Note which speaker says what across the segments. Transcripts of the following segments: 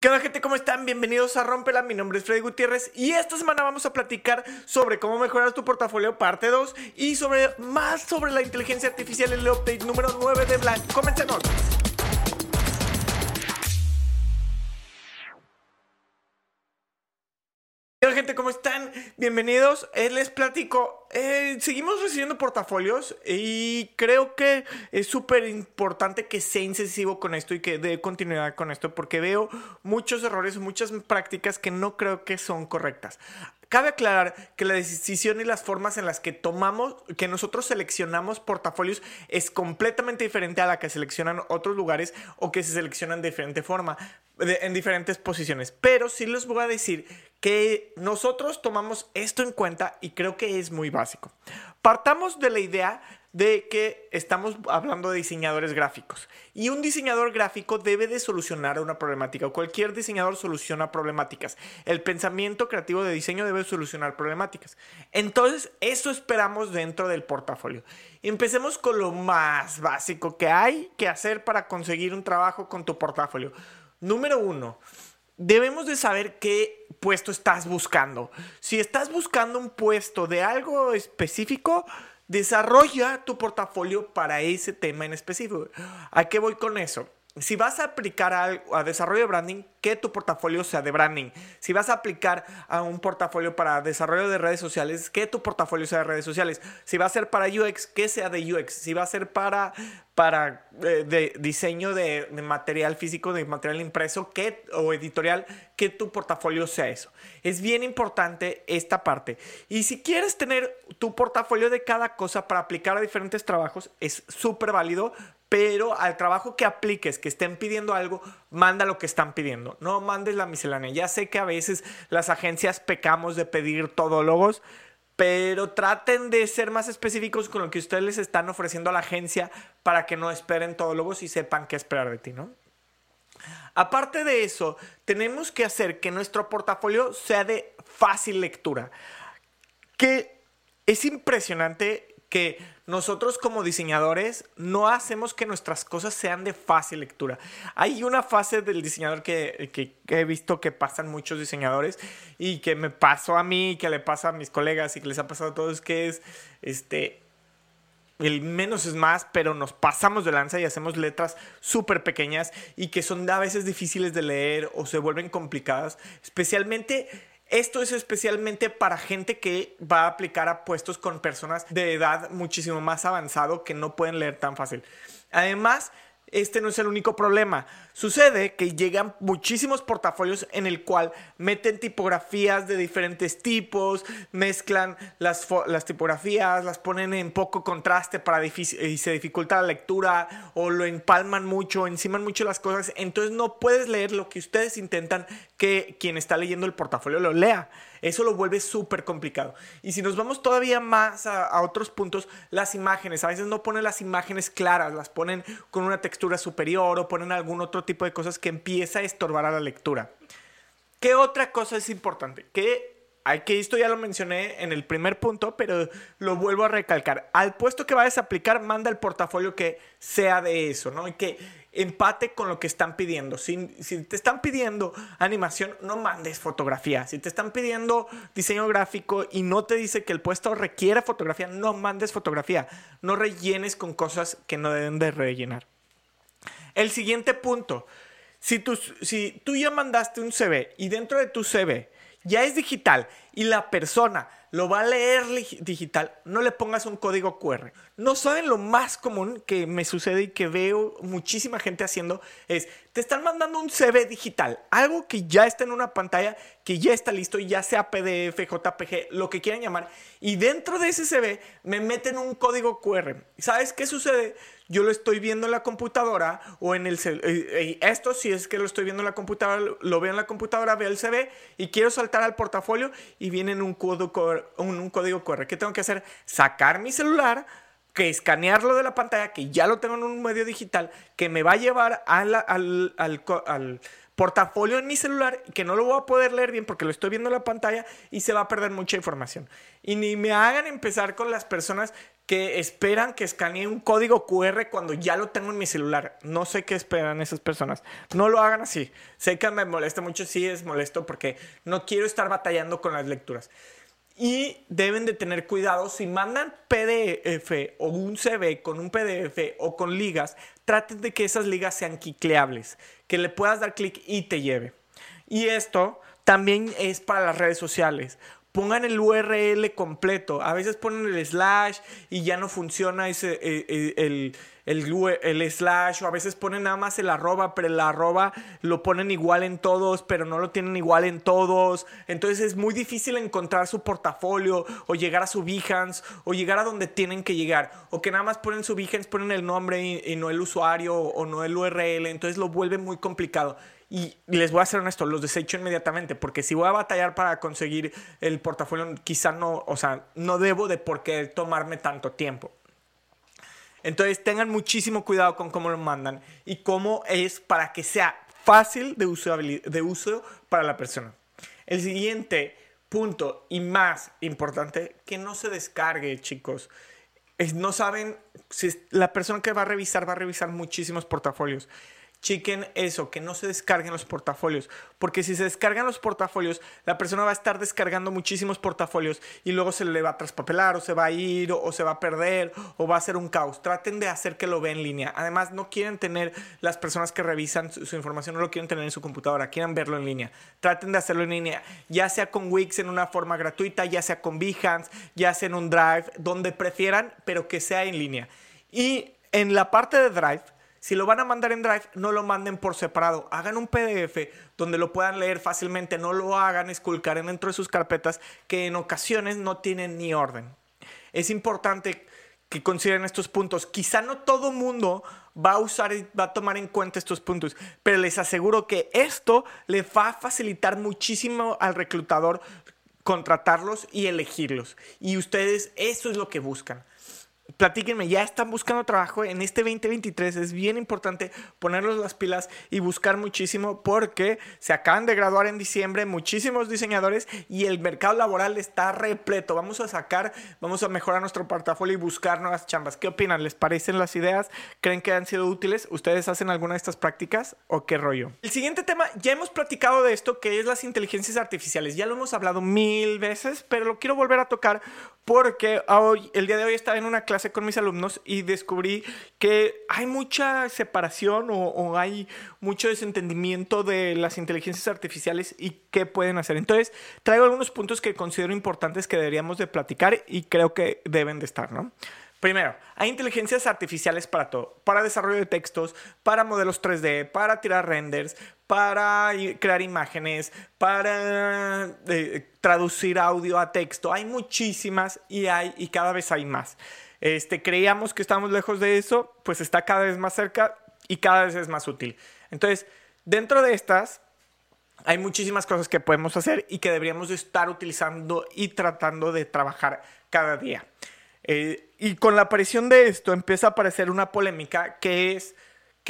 Speaker 1: ¿Qué onda gente? ¿Cómo están? Bienvenidos a Rompela, mi nombre es Freddy Gutiérrez y esta semana vamos a platicar sobre cómo mejorar tu portafolio parte 2 y sobre más sobre la inteligencia artificial en el update número 9 de Blank. Comencemos. Bienvenidos. Eh, les platico. eh, seguimos recibiendo portafolios y creo que es súper importante que sea incisivo con esto y que dé continuidad con esto porque veo muchos errores, muchas prácticas que no creo que son correctas. Cabe aclarar que la decisión y las formas en las que tomamos, que nosotros seleccionamos portafolios es completamente diferente a la que seleccionan otros lugares o que se seleccionan de diferente forma, en diferentes posiciones. Pero sí les voy a decir que nosotros tomamos esto en cuenta y creo que es muy básico. Partamos de la idea de que estamos hablando de diseñadores gráficos y un diseñador gráfico debe de solucionar una problemática o cualquier diseñador soluciona problemáticas. El pensamiento creativo de diseño debe solucionar problemáticas. Entonces, eso esperamos dentro del portafolio. Empecemos con lo más básico que hay que hacer para conseguir un trabajo con tu portafolio. Número uno, debemos de saber qué puesto estás buscando. Si estás buscando un puesto de algo específico, desarrolla tu portafolio para ese tema en específico. ¿A qué voy con eso? Si vas a aplicar a, a desarrollo de branding, que tu portafolio sea de branding. Si vas a aplicar a un portafolio para desarrollo de redes sociales, que tu portafolio sea de redes sociales. Si va a ser para UX, que sea de UX. Si va a ser para, para eh, de diseño de, de material físico, de material impreso que, o editorial, que tu portafolio sea eso. Es bien importante esta parte. Y si quieres tener tu portafolio de cada cosa para aplicar a diferentes trabajos, es súper válido, pero al trabajo que apliques, que estén pidiendo algo, manda lo que están pidiendo. No mandes la miscelánea. Ya sé que a veces las agencias pecamos de pedir todólogos, pero traten de ser más específicos con lo que ustedes les están ofreciendo a la agencia para que no esperen todólogos y sepan qué esperar de ti, ¿no? Aparte de eso, tenemos que hacer que nuestro portafolio sea de fácil lectura. Que es impresionante que nosotros como diseñadores no hacemos que nuestras cosas sean de fácil lectura. Hay una fase del diseñador que, que- he visto que pasan muchos diseñadores y que me pasó a mí, que le pasa a mis colegas y que les ha pasado a todos, que es este el menos es más, pero nos pasamos de lanza y hacemos letras súper pequeñas y que son a veces difíciles de leer o se vuelven complicadas. Especialmente, esto es especialmente para gente que va a aplicar a puestos con personas de edad muchísimo más avanzado que no pueden leer tan fácil. Además, este no es el único problema. Sucede que llegan muchísimos portafolios en el cual meten tipografías de diferentes tipos, mezclan las, las tipografías, las ponen en poco contraste para y se dificulta la lectura o lo empalman mucho, enciman mucho las cosas. Entonces no puedes leer lo que ustedes intentan que quien está leyendo el portafolio lo lea. Eso lo vuelve súper complicado. Y si nos vamos todavía más a, a otros puntos, las imágenes. A veces no ponen las imágenes claras, las ponen con una textura superior o ponen algún otro tipo de cosas que empieza a estorbar a la lectura. ¿Qué otra cosa es importante? Que hay que esto ya lo mencioné en el primer punto, pero lo vuelvo a recalcar. Al puesto que vayas a aplicar, manda el portafolio que sea de eso, ¿no? Y que empate con lo que están pidiendo. Si, si te están pidiendo animación, no mandes fotografía. Si te están pidiendo diseño gráfico y no te dice que el puesto requiere fotografía, no mandes fotografía. No rellenes con cosas que no deben de rellenar. El siguiente punto. Si tú, ya mandaste un CV y dentro de tu CV ya es digital y la persona lo va a leer digital, no le pongas un código QR. No saben lo más común que me sucede y que veo muchísima gente haciendo es, te están mandando un CV digital, algo que ya está en una pantalla, que ya está listo, ya sea PDF, JPG, lo que quieran llamar, y dentro de ese CV me meten un código QR. ¿Sabes qué sucede? Yo lo estoy viendo en la computadora o en el eh, eh, esto si es que lo estoy viendo en la computadora, lo veo en la computadora, veo el CV y quiero saltar al portafolio y viene un código QR. ¿Qué tengo que hacer? Sacar mi celular, que escanearlo de la pantalla, que ya lo tengo en un medio digital, que me va a llevar a la- al, al al portafolio en mi celular, que no lo voy a poder leer bien porque lo estoy viendo en la pantalla y se va a perder mucha información. Y ni me hagan empezar con las personas que esperan que escanee un código QR cuando ya lo tengo en mi celular. No sé qué esperan esas personas. No lo hagan así. Sé que me molesta mucho, sí es molesto porque no quiero estar batallando con las lecturas. Y deben de tener cuidado si mandan PDF o un CV con un PDF o con ligas, traten de que esas ligas sean quicleables, que le puedas dar clic y te lleve. Y esto también es para las redes sociales pongan el URL completo. A veces ponen el slash y ya no funciona ese, eh, eh, el, el, slash o a veces ponen nada más el arroba, pero el arroba lo ponen igual en todos, pero no lo tienen igual en todos. Entonces es muy difícil encontrar su portafolio o llegar a su Behance o llegar a donde tienen que llegar. O que nada más ponen su Behance, ponen el nombre y no el usuario o no el URL. Entonces lo vuelve muy complicado. Y les voy a ser honesto, los desecho inmediatamente, porque si voy a batallar para conseguir el portafolio, quizá no, o sea, no debo de por qué tomarme tanto tiempo. Entonces tengan muchísimo cuidado con cómo lo mandan y cómo es para que sea fácil de uso, de uso para la persona. El siguiente punto y más importante, que no se descargue, chicos. no saben si la persona que va a revisar va a revisar muchísimos portafolios chequen eso, que no se descarguen los portafolios, porque si se descargan los portafolios, la persona va a estar descargando muchísimos portafolios y luego se le va a traspapelar o se va a ir o, se va a perder o va a ser un caos. Traten de hacer que lo vea en línea. Además, no quieren tener las personas que revisan su, información, no lo quieren tener en su computadora, quieren verlo en línea. Traten de hacerlo en línea, ya sea con Wix en una forma gratuita, ya sea con Behance, ya sea en un Drive, donde prefieran, pero que sea en línea. Y en la parte de Drive, si lo van a mandar en Drive, no lo manden por separado. Hagan un PDF donde lo puedan leer fácilmente. No lo hagan esculcar dentro de sus carpetas que en ocasiones no tienen ni orden. Es importante que consideren estos puntos. Quizá no todo mundo va a usar y va a tomar en cuenta estos puntos, pero les aseguro que esto le va a facilitar muchísimo al reclutador contratarlos y elegirlos. Y ustedes eso es lo que buscan platíquenme, ya están buscando trabajo en este 2023. Es bien importante ponerlos las pilas y buscar muchísimo porque se acaban de graduar en diciembre muchísimos diseñadores y el mercado laboral está repleto. Vamos a sacar, vamos a mejorar nuestro portafolio y buscar nuevas chambas. ¿Qué opinan? ¿Les parecen las ideas? ¿Creen que han sido útiles? ¿Ustedes hacen alguna de estas prácticas o qué rollo? El siguiente tema, ya hemos platicado de esto, que es las inteligencias artificiales. Ya lo hemos hablado mil veces, pero lo quiero volver a tocar porque hoy, el día de hoy estaba en una clase con mis alumnos y descubrí que hay mucha separación o, hay mucho desentendimiento de las inteligencias artificiales y qué pueden hacer. Entonces, traigo algunos puntos que considero importantes que deberíamos de platicar y creo que deben de estar, ¿no? Primero, hay inteligencias artificiales para todo, para desarrollo de textos, para modelos 3D, para tirar renders, para crear imágenes, para eh, traducir audio a texto. Hay muchísimas y hay y cada vez hay más. Este, creíamos que estábamos lejos de eso, pues está cada vez más cerca y cada vez es más útil. Entonces, dentro de estas hay muchísimas cosas que podemos hacer y que deberíamos estar utilizando y tratando de trabajar cada día. Eh, y con la aparición de esto empieza a aparecer una polémica que es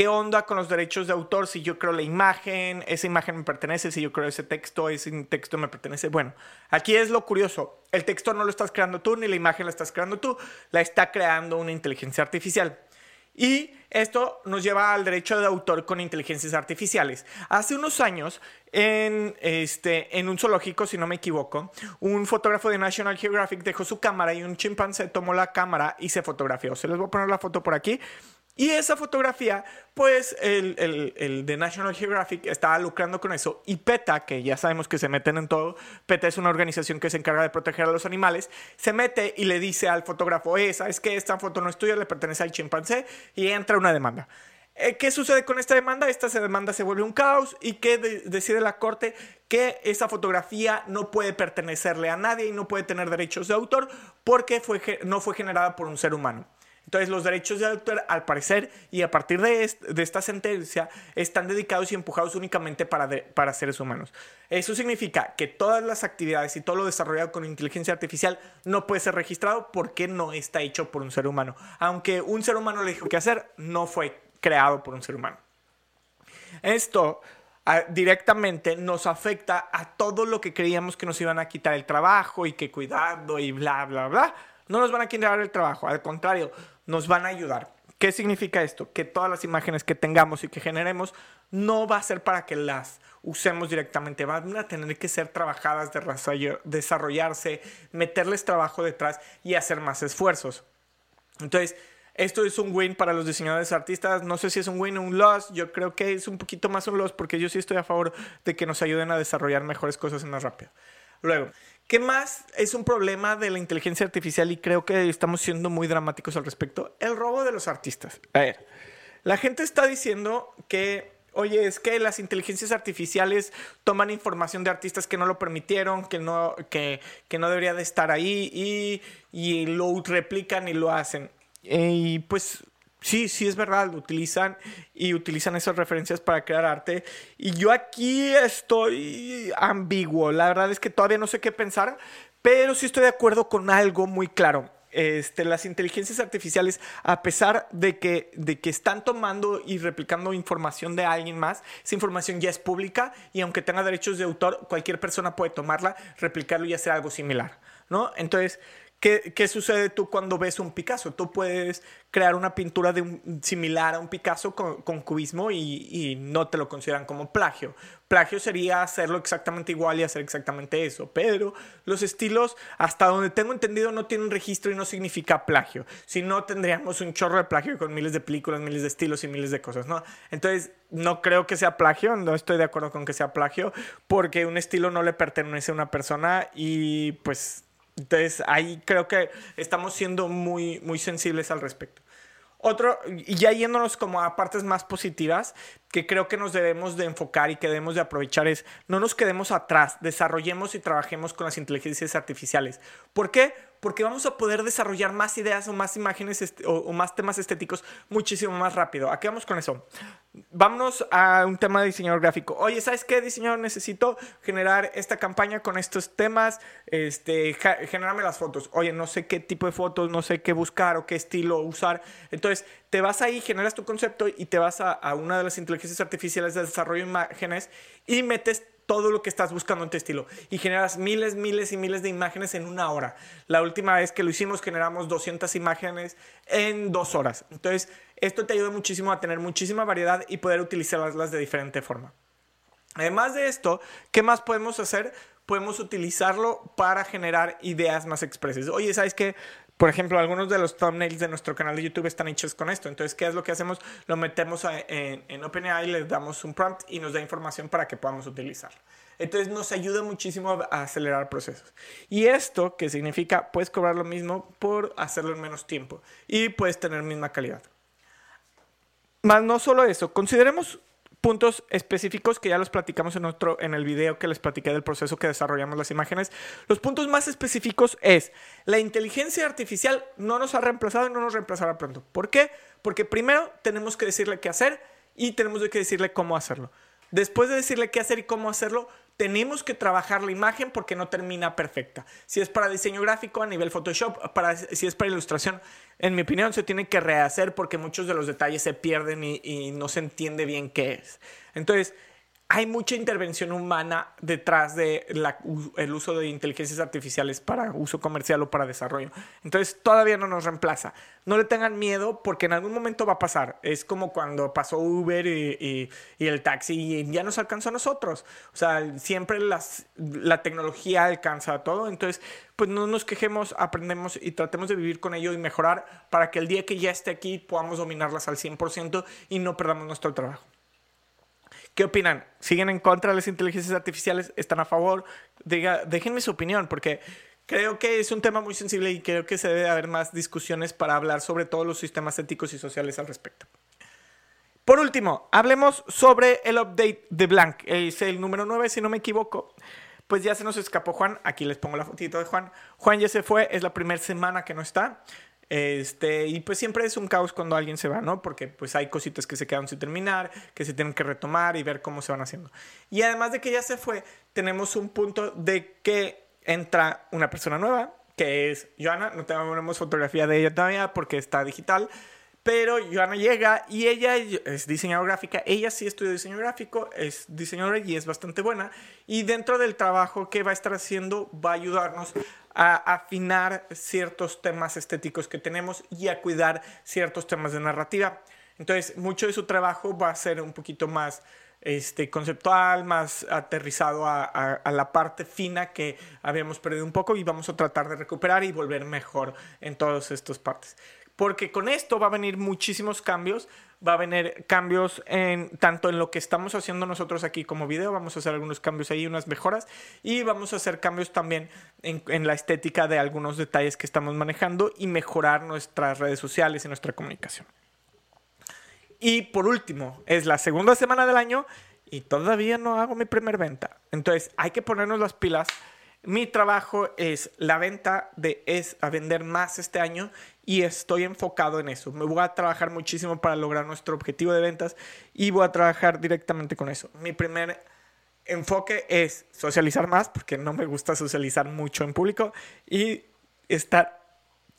Speaker 1: qué onda con los derechos de autor, si yo creo la imagen, esa imagen me pertenece, si yo creo ese texto, ese texto me pertenece. Bueno, aquí es lo curioso, el texto no lo estás creando tú, ni la imagen la estás creando tú, la está creando una inteligencia artificial. Y esto nos lleva al derecho de autor con inteligencias artificiales. Hace unos años, en, este, en un zoológico, si no me equivoco, un fotógrafo de National Geographic dejó su cámara y un chimpancé tomó la cámara y se fotografió. Se les voy a poner la foto por aquí. Y esa fotografía, pues el, de National Geographic estaba lucrando con eso. Y PETA, que ya sabemos que se meten en todo, PETA es una organización que se encarga de proteger a los animales, se mete y le dice al fotógrafo, esa es que esta foto no es tuya, le pertenece al chimpancé, y entra una demanda. Eh, ¿Qué sucede con esta demanda? Esta demanda se vuelve un caos y que decide la corte que esa fotografía no puede pertenecerle a nadie y no puede tener derechos de autor porque fue, no fue generada por un ser humano. Entonces los derechos de autor, al parecer, y a partir de, esta sentencia, están dedicados y empujados únicamente para, para seres humanos. Eso significa que todas las actividades y todo lo desarrollado con inteligencia artificial no puede ser registrado porque no está hecho por un ser humano. Aunque un ser humano le dijo qué hacer, no fue creado por un ser humano. Esto ah, directamente nos afecta a todo lo que creíamos que nos iban a quitar el trabajo y que cuidado y bla, bla, bla No nos van a quitar el trabajo, al contrario, nos van a ayudar. ¿Qué significa esto? Que todas las imágenes que tengamos y que generemos no va a ser para que las usemos directamente, van a tener que ser trabajadas, desarrollarse, meterles trabajo detrás y hacer más esfuerzos. Entonces, esto es un win para los diseñadores artistas. No sé si es un win o un loss. Yo creo que es un poquito más un loss porque yo sí estoy a favor de que nos ayuden a desarrollar mejores cosas más rápido. Luego, ¿Qué más es un problema de la inteligencia artificial y creo que estamos siendo muy dramáticos al respecto? El robo de los artistas. A ver, la gente está diciendo que, oye, es que las inteligencias artificiales toman información de artistas que no lo permitieron, que no, que, que no debería de estar ahí y, y lo replican y lo hacen. Y pues Sí, sí es verdad, lo utilizan y utilizan esas referencias para crear arte. Y yo aquí estoy ambiguo, la verdad es que todavía no sé qué pensar, pero sí estoy de acuerdo con algo muy claro. Este, las inteligencias artificiales, a pesar de que, de que están tomando y replicando información de alguien más, esa información ya es pública y aunque tenga derechos de autor, cualquier persona puede tomarla, replicarlo y hacer algo similar, ¿no? Entonces, ¿Qué, sucede tú cuando ves un Picasso? Tú puedes crear una pintura de un, similar a un Picasso con, cubismo y, no te lo consideran como plagio. Plagio sería hacerlo exactamente igual y hacer exactamente eso. Pero los estilos, hasta donde tengo entendido, no tienen registro y no significa plagio. Si no, tendríamos un chorro de plagio con miles de películas, miles de estilos y miles de cosas, ¿no? Entonces, no creo que sea plagio, no estoy de acuerdo con que sea plagio, porque un estilo no le pertenece a una persona y pues entonces ahí creo que estamos siendo muy, muy sensibles al respecto. Otro, y ya yéndonos como a partes más positivas, que creo que nos debemos de enfocar y que debemos de aprovechar es, no nos quedemos atrás, desarrollemos y trabajemos con las inteligencias artificiales. ¿Por qué? Porque vamos a poder desarrollar más ideas o más imágenes o, más temas estéticos muchísimo más rápido. ¿A qué vamos con eso? Vámonos a un tema de diseñador gráfico. Oye, ¿sabes qué, diseñador? Necesito generar esta campaña con estos temas, este, generarme las fotos. Oye, no sé qué tipo de fotos, no sé qué buscar o qué estilo usar. Entonces, te vas ahí, generas tu concepto y te vas a, a una de las inteligencias artificiales de desarrollo de imágenes y metes todo lo que estás buscando en tu estilo y generas miles, miles y miles de imágenes en una hora. La última vez que lo hicimos generamos 200 imágenes en dos horas. Entonces, esto te ayuda muchísimo a tener muchísima variedad y poder utilizarlas de diferente forma. Además de esto, ¿qué más podemos hacer? Podemos utilizarlo para generar ideas más expresas. Oye, ¿sabes qué? Por ejemplo, algunos de los thumbnails de nuestro canal de YouTube están hechos con esto. Entonces, ¿qué es lo que hacemos? Lo metemos en, en OpenAI, le damos un prompt y nos da información para que podamos utilizarlo. Entonces nos ayuda muchísimo a acelerar procesos. Y esto, que significa, puedes cobrar lo mismo por hacerlo en menos tiempo y puedes tener misma calidad. Más no solo eso, consideremos puntos específicos que ya los platicamos en otro en el video que les platiqué del proceso que desarrollamos las imágenes. Los puntos más específicos es la inteligencia artificial no nos ha reemplazado y no nos reemplazará pronto. ¿Por qué? Porque primero tenemos que decirle qué hacer y tenemos que decirle cómo hacerlo. Después de decirle qué hacer y cómo hacerlo, tenemos que trabajar la imagen porque no termina perfecta. Si es para diseño gráfico a nivel Photoshop, para, si es para ilustración, en mi opinión se tiene que rehacer porque muchos de los detalles se pierden y, y no se entiende bien qué es. Entonces, hay mucha intervención humana detrás del el uso de inteligencias artificiales para uso comercial o para desarrollo. Entonces todavía no nos reemplaza. No le tengan miedo porque en algún momento va a pasar. Es como cuando pasó Uber y, el taxi y ya nos alcanzó a nosotros. O sea, siempre la tecnología alcanza a todo. Entonces, pues no nos quejemos, aprendemos y tratemos de vivir con ello y mejorar para que el día que ya esté aquí podamos dominarlas al 100% y no perdamos nuestro trabajo. ¿Qué opinan? ¿Siguen en contra de las inteligencias artificiales? ¿Están a favor? Diga, déjenme su opinión, porque creo que es un tema muy sensible y creo que se debe haber más discusiones para hablar sobre todos los sistemas éticos y sociales al respecto. Por último, hablemos sobre el update de Blank. El número 9, si no me equivoco. Pues ya se nos escapó Juan. Aquí les pongo la fotito de Juan. Juan ya se fue, es la primera semana que no está. Este, y pues siempre es un caos cuando alguien se va, ¿no? Porque pues hay cositas que se quedan sin terminar, que se tienen que retomar y ver cómo se van haciendo. Y además de que ya se fue, tenemos un punto de que entra una persona nueva, que es Joana. No tenemos fotografía de ella todavía porque está digital. Pero Joana llega y ella es diseñadora gráfica. Ella sí estudió diseño gráfico, es diseñadora y es bastante buena. Y dentro del trabajo que va a estar haciendo, va a ayudarnos a afinar ciertos temas estéticos que tenemos y a cuidar ciertos temas de narrativa. Entonces, mucho de su trabajo va a ser un poquito más este, conceptual, más aterrizado a, a, la parte fina que habíamos perdido un poco y vamos a tratar de recuperar y volver mejor en todas estas partes. Porque con esto va a venir muchísimos cambios, va a venir cambios en tanto en lo que estamos haciendo nosotros aquí como video, vamos a hacer algunos cambios ahí, unas mejoras y vamos a hacer cambios también en, en la estética de algunos detalles que estamos manejando y mejorar nuestras redes sociales y nuestra comunicación. Y por último, es la segunda semana del año y todavía no hago mi primer venta. Entonces hay que ponernos las pilas. Mi trabajo es la venta de es a vender más este año y estoy enfocado en eso. Me voy a trabajar muchísimo para lograr nuestro objetivo de ventas y voy a trabajar directamente con eso. Mi primer enfoque es socializar más porque no me gusta socializar mucho en público y estar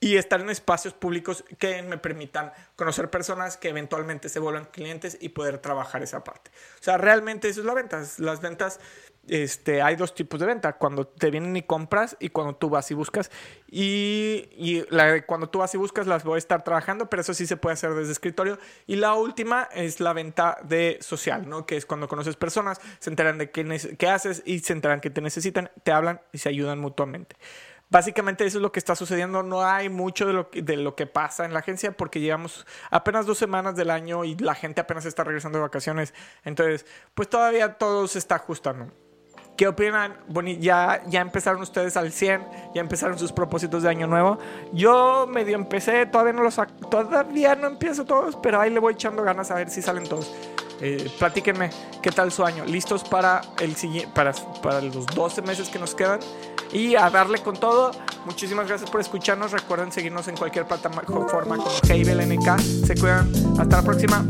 Speaker 1: y estar en espacios públicos que me permitan conocer personas que eventualmente se vuelvan clientes y poder trabajar esa parte. O sea, realmente eso es la venta. Las ventas, este, hay dos tipos de venta. Cuando te vienen y compras y cuando tú vas y buscas. Y, cuando tú vas y buscas las voy a estar trabajando, pero eso sí se puede hacer desde escritorio. Y la última es la venta de social, ¿no? Que es cuando conoces personas, se enteran de qué, qué haces y se enteran que te necesitan, te hablan y se ayudan mutuamente. Básicamente eso es lo que está sucediendo. No hay mucho de lo, que, de lo que pasa en la agencia porque llevamos apenas dos semanas del año y la gente apenas está regresando de vacaciones. Entonces, pues todavía todo se está ajustando. ¿Qué opinan? Bueno, ya, ya empezaron ustedes al 100, ya empezaron sus propósitos de año nuevo. Yo medio empecé, todavía no los todavía no empiezo todos, pero ahí le voy echando ganas a ver si salen todos. Eh, platíquenme qué tal su año. ¿Listos para, el, para, para los 12 meses que nos quedan? Y a darle con todo. Muchísimas gracias por escucharnos. Recuerden seguirnos en cualquier plataforma como Heibel NK. Se cuidan. Hasta la próxima.